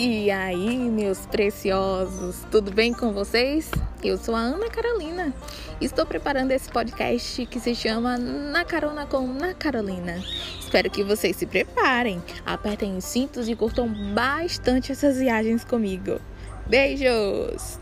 E aí, meus preciosos, tudo bem com vocês? Eu sou a Ana Carolina. Estou preparando esse podcast que se chama Na Carona com Na Carolina. Espero que vocês se preparem, apertem os cintos e curtam bastante essas viagens comigo. Beijos!